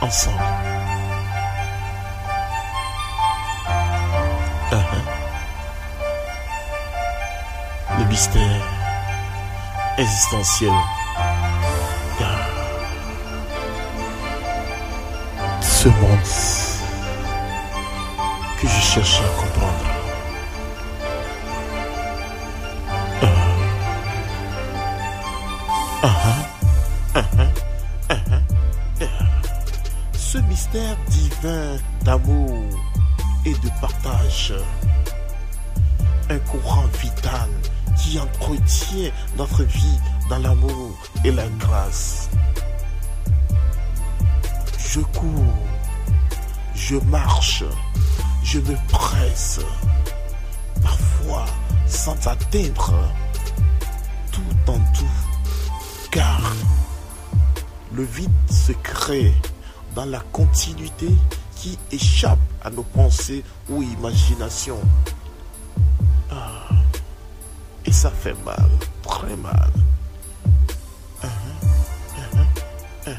ensemble. Uh-huh. Le mystère existentiel. Ah. Ce monde que je cherche à comprendre. Ah. Uh-huh. Uh-huh. Uh-huh. Ce mystère divin d'amour et de partage. Un courant vital qui entretient notre vie dans l'amour et la grâce. Je cours, je marche, je me presse, parfois sans atteindre tout en tout, car le vide se crée dans la continuité qui échappe à nos pensées ou imaginations. Ah, et ça fait mal, très mal. Uh-huh, uh-huh,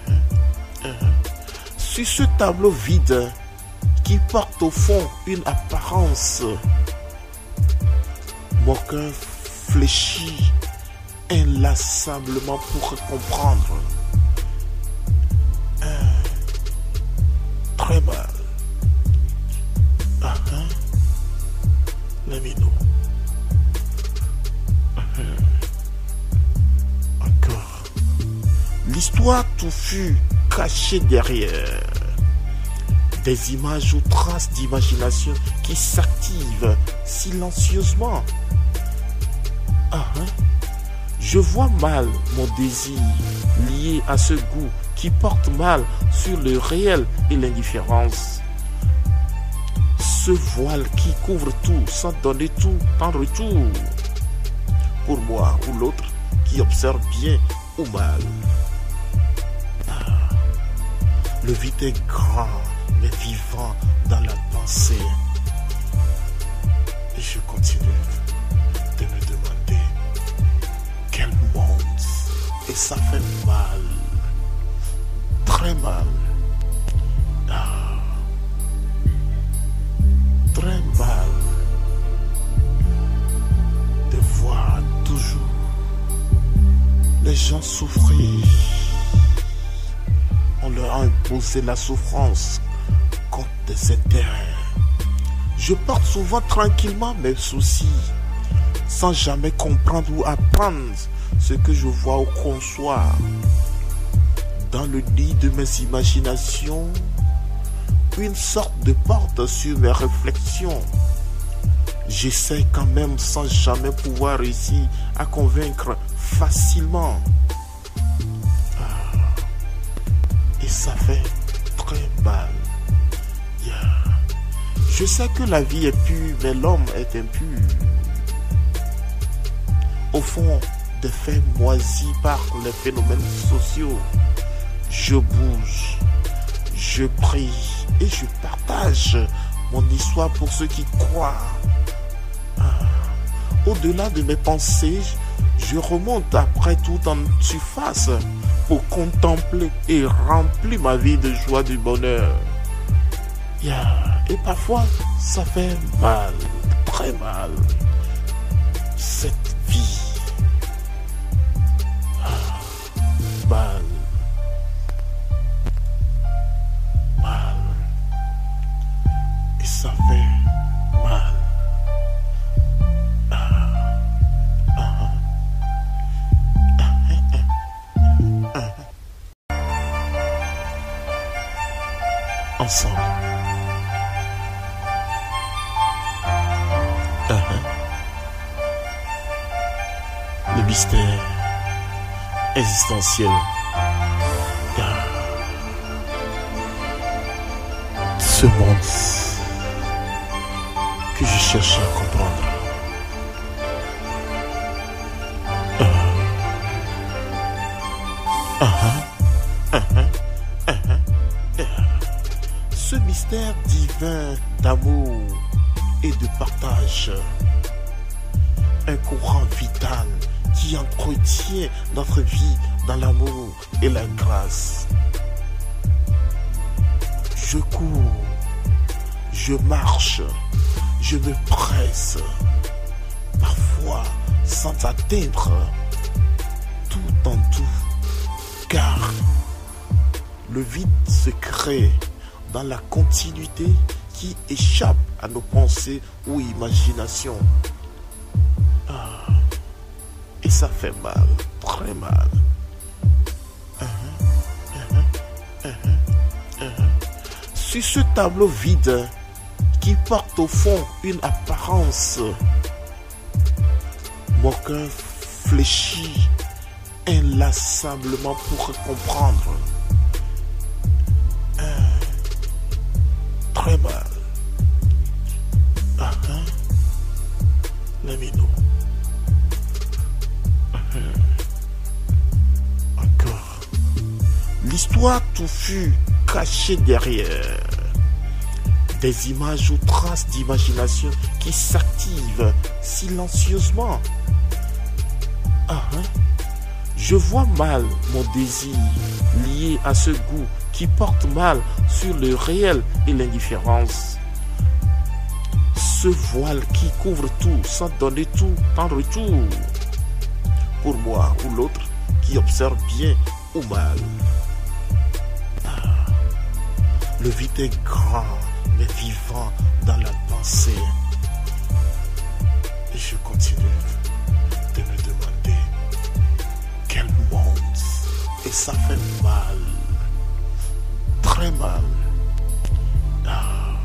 uh-huh, Sur ce tableau vide qui porte au fond une apparence, mon cœur fléchit inlassablement pour comprendre. Mal. Ah? Encore. L'histoire tout fut cachée derrière des images ou traces d'imagination qui s'activent silencieusement. Ah, hein? Je vois mal mon désir lié à ce goût qui porte mal sur le réel et l'indifférence. Ce voile qui couvre tout sans donner tout en retour. Pour moi ou l'autre qui observe bien ou mal. Ah, le vide est grand mais vivant dans la pensée. Et je continue ça fait mal. Très mal. Ah. Très mal. De voir toujours les gens souffrir. On leur a imposé la souffrance contre des intérêts. Je porte souvent tranquillement mes soucis, sans jamais comprendre ou apprendre ce que je vois au consoir. Dans le nid de mes imaginations, une sorte de porte sur mes réflexions. J'essaie quand même sans jamais pouvoir réussir à convaincre facilement. Ah. Et ça fait très mal. Je sais que la vie est pure, mais l'homme est impur. Au fond, des faits moisis par les phénomènes sociaux, je bouge, je prie et je partage mon histoire pour ceux qui croient. Ah. Au-delà de mes pensées, je remonte après tout en surface pour contempler et remplir ma vie de joie du bonheur. Et parfois, ça fait mal, très mal. Cette vie. Ensemble. Le mystère existentiel. Ce monde que je cherche à comprendre. Ce mystère divin d'amour et de partage. Un courant vital qui entretient notre vie dans l'amour et la grâce. Je cours, je marche, je me presse, parfois sans atteindre tout en tout, car le vide se crée la continuité qui échappe à nos pensées ou imaginations. Ah, et ça fait mal, très mal. Sur ce tableau vide qui porte au fond une apparence, mon cœur fléchit inlassablement pour comprendre. Hein? Encore. L'histoire tout fut cachée derrière des images ou traces d'imagination qui s'activent silencieusement. Ah, hein? Je vois mal mon désir lié à ce goût qui porte mal sur le réel et l'indifférence. Ce voile qui couvre tout sans donner tout en retour. Pour moi ou l'autre qui observe bien ou mal. Ah, le vide est grand mais vivant dans la pensée. Et je continue Et ça fait mal. Très mal. Ah.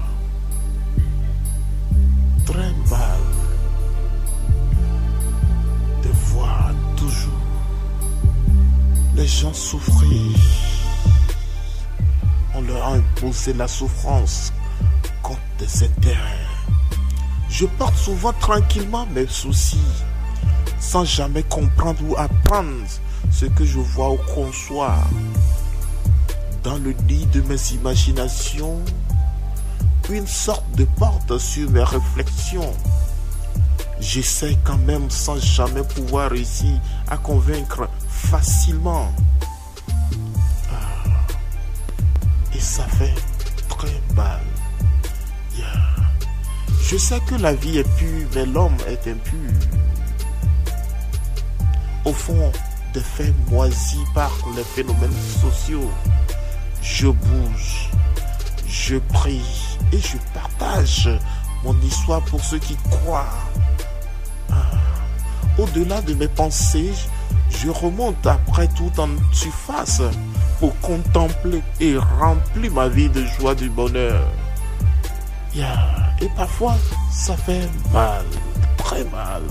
Très mal. De voir toujours les gens souffrir. On leur a imposé la souffrance des intérêts. Je porte souvent tranquillement mes soucis, sans jamais comprendre ou apprendre ce que je vois au consoir. Dans le lit de mes imaginations, une sorte de porte sur mes réflexions. J'essaie quand même sans jamais pouvoir réussir à convaincre facilement. Ah. Et ça fait très mal. Je sais que la vie est pure, mais l'homme est impur. Au fond, des faits moisis par les phénomènes sociaux, je bouge, je prie et je partage mon histoire pour ceux qui croient. Ah. Au-delà de mes pensées, je remonte après tout en surface pour contempler et remplir ma vie de joie du bonheur. Et parfois, ça fait mal, très mal.